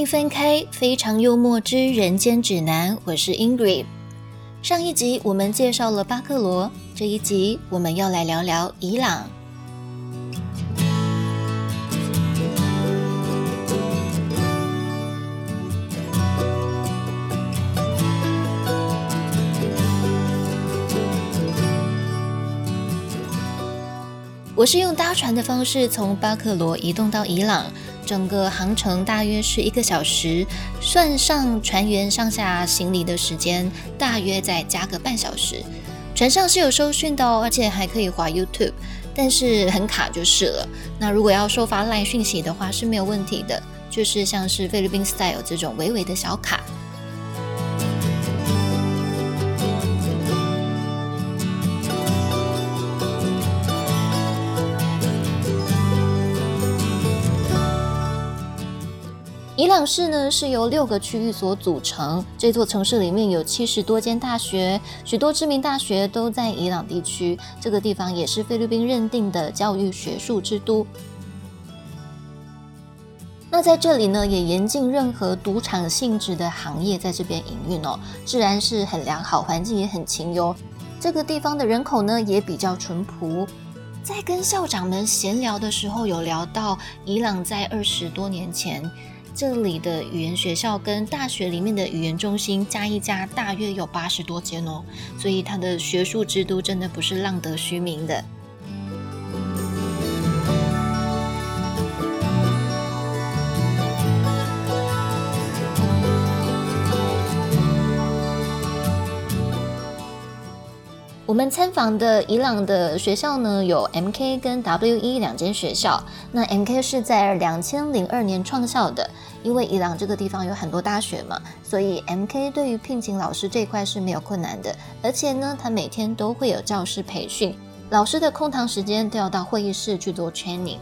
欢迎翻开《非常幽默之人间指南》，我是 Ingrid。上一集我们介绍了巴克罗，这一集我们要来聊聊伊朗。我是用搭船的方式从巴克罗移动到伊朗，整个航程大约是一个小时，算上船员上下行李的时间，大约再加个半小时。船上是有收讯的哦，而且还可以滑 YouTube，但是很卡就是了。那如果要收发 LINE 讯息的话是没有问题的，就是像是菲律宾 style 这种微微的小卡。伊朗市呢是由六个区域所组成。这座城市里面有七十多间大学，许多知名大学都在伊朗地区。这个地方也是菲律宾认定的教育学术之都。那在这里呢，也严禁任何赌场性质的行业在这边营运哦。治安是很良好，环境也很清幽。这个地方的人口呢也比较淳朴。在跟校长们闲聊的时候，有聊到伊朗在二十多年前。这里的语言学校跟大学里面的语言中心加一加，大约有八十多间哦，所以它的学术之都真的不是浪得虚名的。我们参访的伊朗的学校呢，有 M K 跟 W E 两间学校。那 M K 是在两千零二年创校的，因为伊朗这个地方有很多大学嘛，所以 M K 对于聘请老师这一块是没有困难的。而且呢，他每天都会有教师培训，老师的空堂时间都要到会议室去做 training。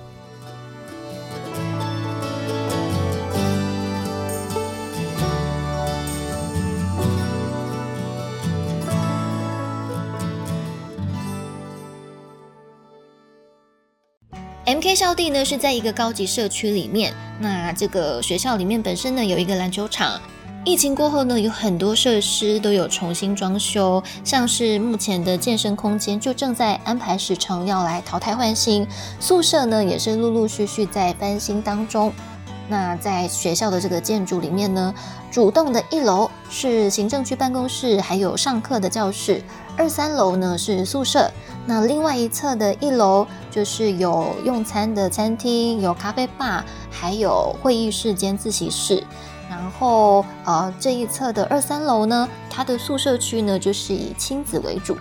M K 校地呢是在一个高级社区里面，那这个学校里面本身呢有一个篮球场。疫情过后呢，有很多设施都有重新装修，像是目前的健身空间就正在安排时程要来淘汰换新，宿舍呢也是陆陆续续在翻新当中。那在学校的这个建筑里面呢，主栋的一楼是行政区办公室，还有上课的教室；二三楼呢是宿舍。那另外一侧的一楼就是有用餐的餐厅，有咖啡吧，还有会议室兼自习室。然后呃这一侧的二三楼呢，它的宿舍区呢就是以亲子为主。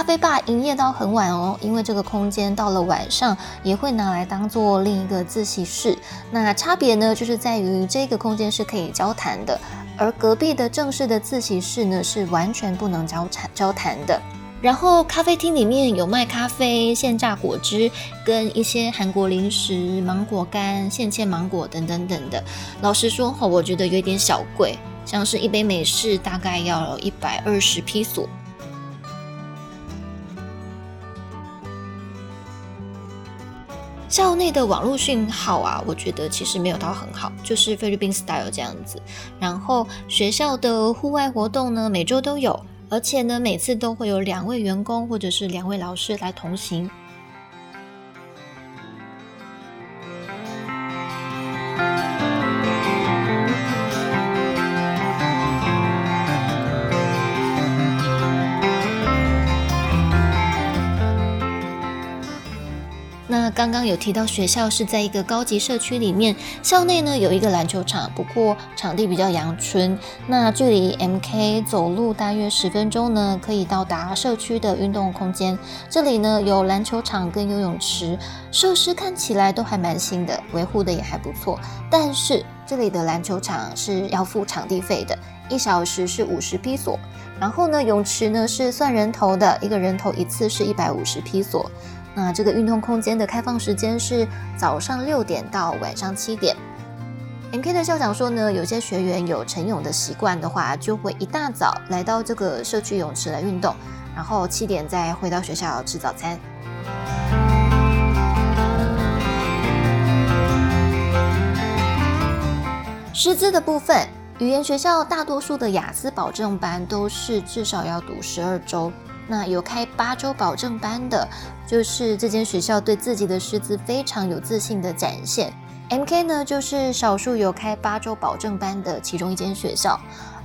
咖啡吧营业到很晚哦，因为这个空间到了晚上也会拿来当做另一个自习室。那差别呢，就是在于这个空间是可以交谈的，而隔壁的正式的自习室呢是完全不能交谈交谈的。然后咖啡厅里面有卖咖啡、现榨果汁跟一些韩国零食、芒果干、现切芒果等等等的。老实说哈，我觉得有点小贵，像是一杯美式大概要一百二十披索。校内的网络讯号啊，我觉得其实没有到很好，就是菲律宾 style 这样子。然后学校的户外活动呢，每周都有，而且呢，每次都会有两位员工或者是两位老师来同行。有提到学校是在一个高级社区里面，校内呢有一个篮球场，不过场地比较阳春。那距离 MK 走路大约十分钟呢，可以到达社区的运动空间。这里呢有篮球场跟游泳池，设施看起来都还蛮新的，维护的也还不错。但是这里的篮球场是要付场地费的，一小时是五十披索。然后呢泳池呢是算人头的，一个人头一次是一百五十披索。那这个运动空间的开放时间是早上六点到晚上七点。MK 的校长说呢，有些学员有晨泳的习惯的话，就会一大早来到这个社区泳池来运动，然后七点再回到学校吃早餐。师资的部分，语言学校大多数的雅思保证班都是至少要读十二周。那有开八周保证班的，就是这间学校对自己的师资非常有自信的展现。MK 呢，就是少数有开八周保证班的其中一间学校。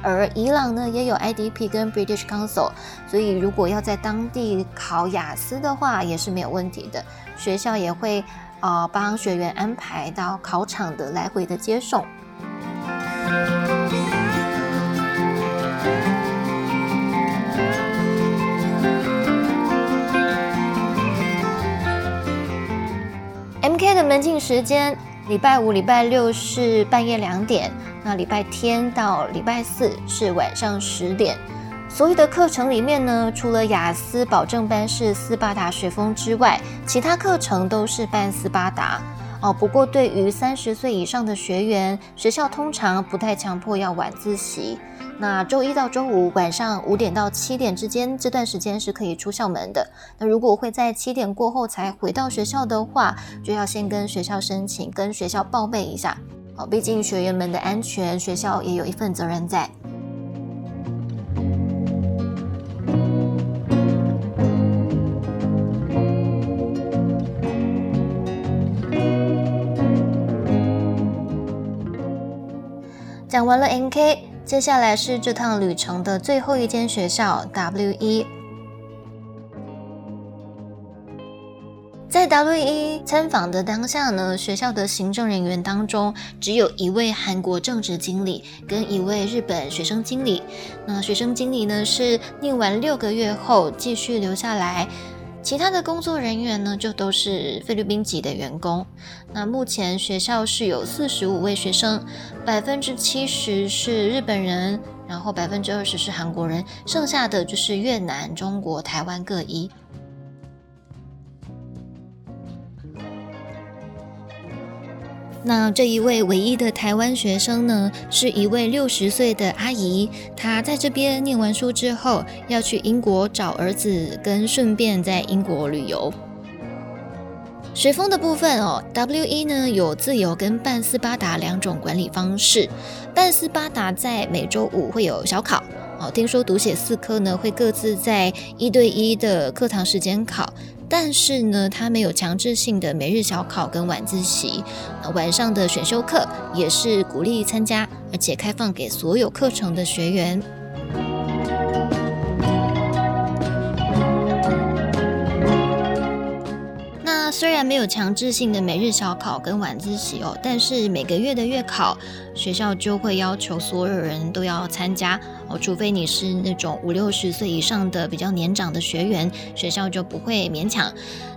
而伊朗呢，也有 IDP 跟 British Council，所以如果要在当地考雅思的话，也是没有问题的。学校也会啊帮学员安排到考场的来回的接送。门禁时间，礼拜五、礼拜六是半夜两点，那礼拜天到礼拜四是晚上十点。所有的课程里面呢，除了雅思保证班是斯巴达学风之外，其他课程都是半斯巴达。哦，不过对于三十岁以上的学员，学校通常不太强迫要晚自习。那周一到周五晚上五点到七点之间这段时间是可以出校门的。那如果会在七点过后才回到学校的话，就要先跟学校申请，跟学校报备一下。哦，毕竟学员们的安全，学校也有一份责任在。讲完了 NK，接下来是这趟旅程的最后一间学校 WE。在 WE 参访的当下呢，学校的行政人员当中只有一位韩国正职经理跟一位日本学生经理。那学生经理呢是念完六个月后继续留下来。其他的工作人员呢，就都是菲律宾籍的员工。那目前学校是有四十五位学生，百分之七十是日本人，然后百分之二十是韩国人，剩下的就是越南、中国、台湾各一。那这一位唯一的台湾学生呢，是一位六十岁的阿姨。她在这边念完书之后，要去英国找儿子，跟顺便在英国旅游。学风的部分哦，W E 呢有自由跟半斯巴达两种管理方式。半斯巴达在每周五会有小考哦，听说读写四科呢会各自在一对一的课堂时间考。但是呢，它没有强制性的每日小考跟晚自习，晚上的选修课也是鼓励参加，而且开放给所有课程的学员。虽然没有强制性的每日小考跟晚自习哦，但是每个月的月考，学校就会要求所有人都要参加哦，除非你是那种五六十岁以上的比较年长的学员，学校就不会勉强。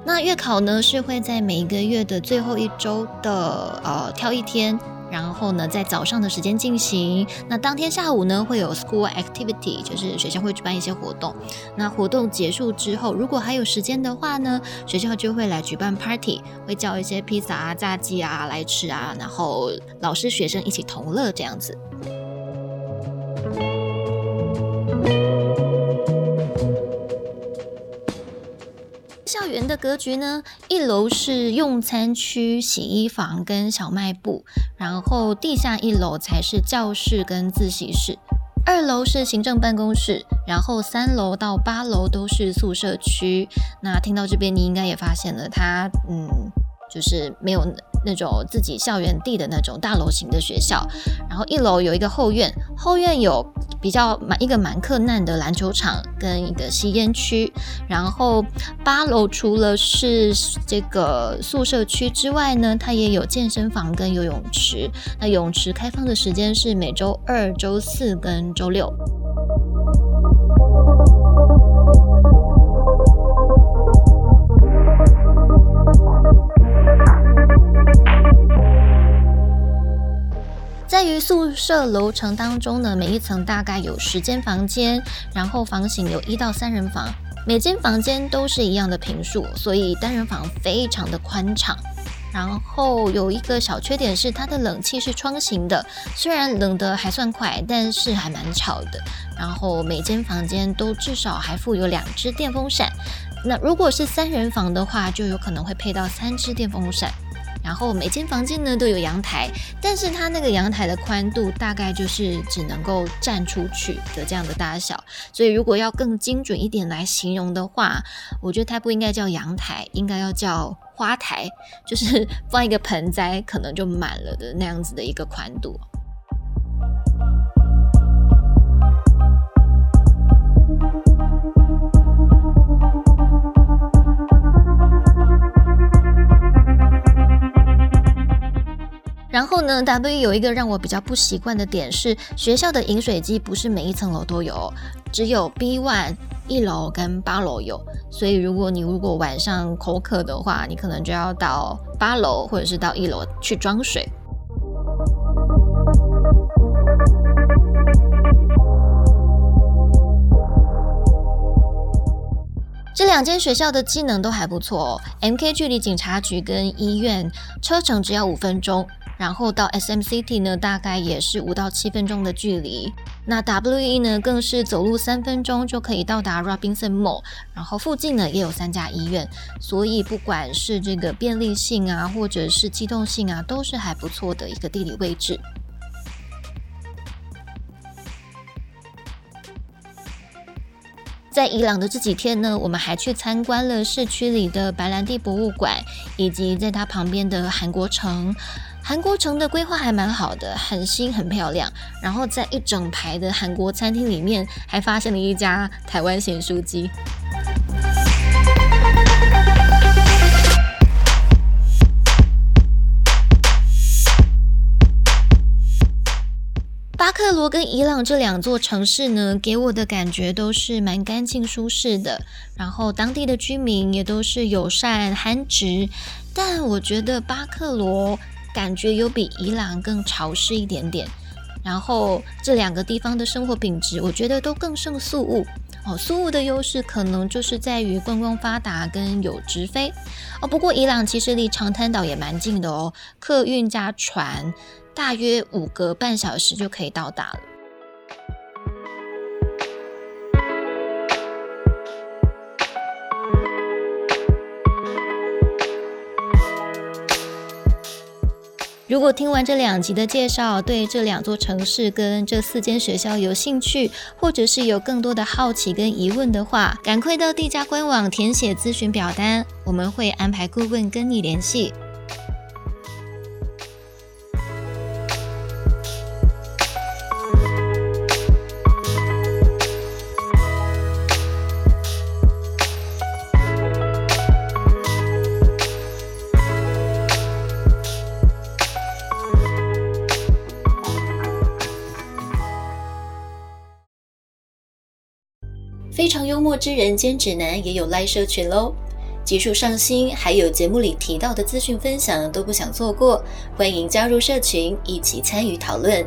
那月考呢，是会在每一个月的最后一周的呃挑一天。然后呢，在早上的时间进行。那当天下午呢，会有 school activity，就是学校会举办一些活动。那活动结束之后，如果还有时间的话呢，学校就会来举办 party，会叫一些披萨啊、炸鸡啊来吃啊，然后老师学生一起同乐这样子。校园的格局呢？一楼是用餐区、洗衣房跟小卖部，然后地下一楼才是教室跟自习室，二楼是行政办公室，然后三楼到八楼都是宿舍区。那听到这边，你应该也发现了，它嗯，就是没有。那种自己校园地的那种大楼型的学校，然后一楼有一个后院，后院有比较蛮一个蛮客难的篮球场跟一个吸烟区，然后八楼除了是这个宿舍区之外呢，它也有健身房跟游泳池，那泳池开放的时间是每周二、周四跟周六。在于宿舍楼层当中呢，每一层大概有十间房间，然后房型有一到三人房，每间房间都是一样的平数，所以单人房非常的宽敞。然后有一个小缺点是它的冷气是窗型的，虽然冷得还算快，但是还蛮吵的。然后每间房间都至少还附有两只电风扇。那如果是三人房的话，就有可能会配到三只电风扇。然后每间房间呢都有阳台，但是它那个阳台的宽度大概就是只能够站出去的这样的大小。所以如果要更精准一点来形容的话，我觉得它不应该叫阳台，应该要叫花台，就是放一个盆栽可能就满了的那样子的一个宽度。然后呢，W 有一个让我比较不习惯的点是，学校的饮水机不是每一层楼都有，只有 B one 一楼跟八楼有。所以如果你如果晚上口渴的话，你可能就要到八楼或者是到一楼去装水。这两间学校的机能都还不错哦，MK 距离警察局跟医院车程只要五分钟。然后到 SMCT 呢，大概也是五到七分钟的距离。那 WE 呢，更是走路三分钟就可以到达 Robinson Mall。然后附近呢也有三家医院，所以不管是这个便利性啊，或者是机动性啊，都是还不错的一个地理位置。在伊朗的这几天呢，我们还去参观了市区里的白兰地博物馆，以及在它旁边的韩国城。韩国城的规划还蛮好的，很新很漂亮。然后在一整排的韩国餐厅里面，还发现了一家台湾咸酥鸡。巴克罗跟伊朗这两座城市呢，给我的感觉都是蛮干净舒适的，然后当地的居民也都是友善憨直。但我觉得巴克罗。感觉有比伊朗更潮湿一点点，然后这两个地方的生活品质，我觉得都更胜苏雾哦。苏雾的优势可能就是在于观光发达跟有直飞哦。不过伊朗其实离长滩岛也蛮近的哦，客运加船大约五个半小时就可以到达了。如果听完这两集的介绍，对这两座城市跟这四间学校有兴趣，或者是有更多的好奇跟疑问的话，赶快到地家官网填写咨询表单，我们会安排顾问跟你联系。非常幽默之人兼指南也有赖社群喽，技术上新，还有节目里提到的资讯分享都不想错过，欢迎加入社群一起参与讨论。